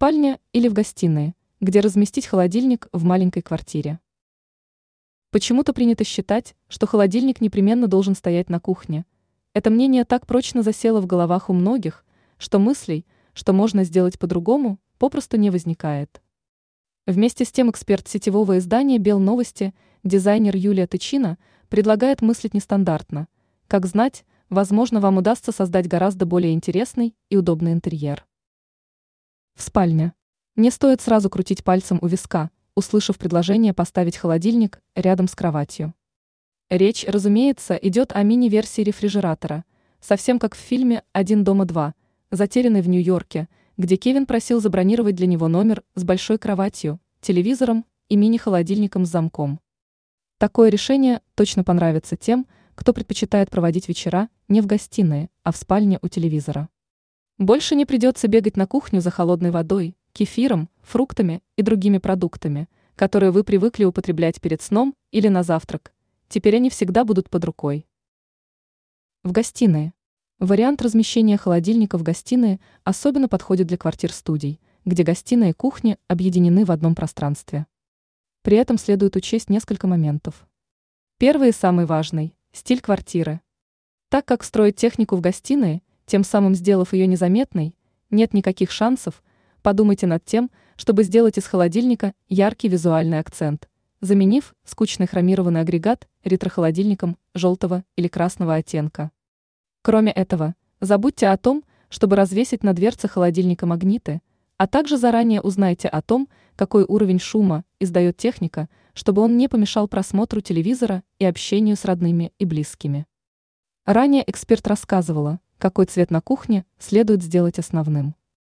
спальне или в гостиной, где разместить холодильник в маленькой квартире. Почему-то принято считать, что холодильник непременно должен стоять на кухне. Это мнение так прочно засело в головах у многих, что мыслей, что можно сделать по-другому, попросту не возникает. Вместе с тем эксперт сетевого издания «Бел новости», дизайнер Юлия Тычина, предлагает мыслить нестандартно. Как знать, возможно, вам удастся создать гораздо более интересный и удобный интерьер. В спальне. Не стоит сразу крутить пальцем у виска, услышав предложение поставить холодильник рядом с кроватью. Речь, разумеется, идет о мини-версии рефрижератора, совсем как в фильме «Один дома два», затерянный в Нью-Йорке, где Кевин просил забронировать для него номер с большой кроватью, телевизором и мини-холодильником с замком. Такое решение точно понравится тем, кто предпочитает проводить вечера не в гостиной, а в спальне у телевизора. Больше не придется бегать на кухню за холодной водой, кефиром, фруктами и другими продуктами, которые вы привыкли употреблять перед сном или на завтрак. Теперь они всегда будут под рукой. В гостиной. Вариант размещения холодильника в гостиной особенно подходит для квартир-студий, где гостиная и кухня объединены в одном пространстве. При этом следует учесть несколько моментов. Первый и самый важный – стиль квартиры. Так как строить технику в гостиной – тем самым сделав ее незаметной, нет никаких шансов, подумайте над тем, чтобы сделать из холодильника яркий визуальный акцент, заменив скучный хромированный агрегат ретрохолодильником желтого или красного оттенка. Кроме этого, забудьте о том, чтобы развесить на дверце холодильника магниты, а также заранее узнайте о том, какой уровень шума издает техника, чтобы он не помешал просмотру телевизора и общению с родными и близкими. Ранее эксперт рассказывала, какой цвет на кухне следует сделать основным.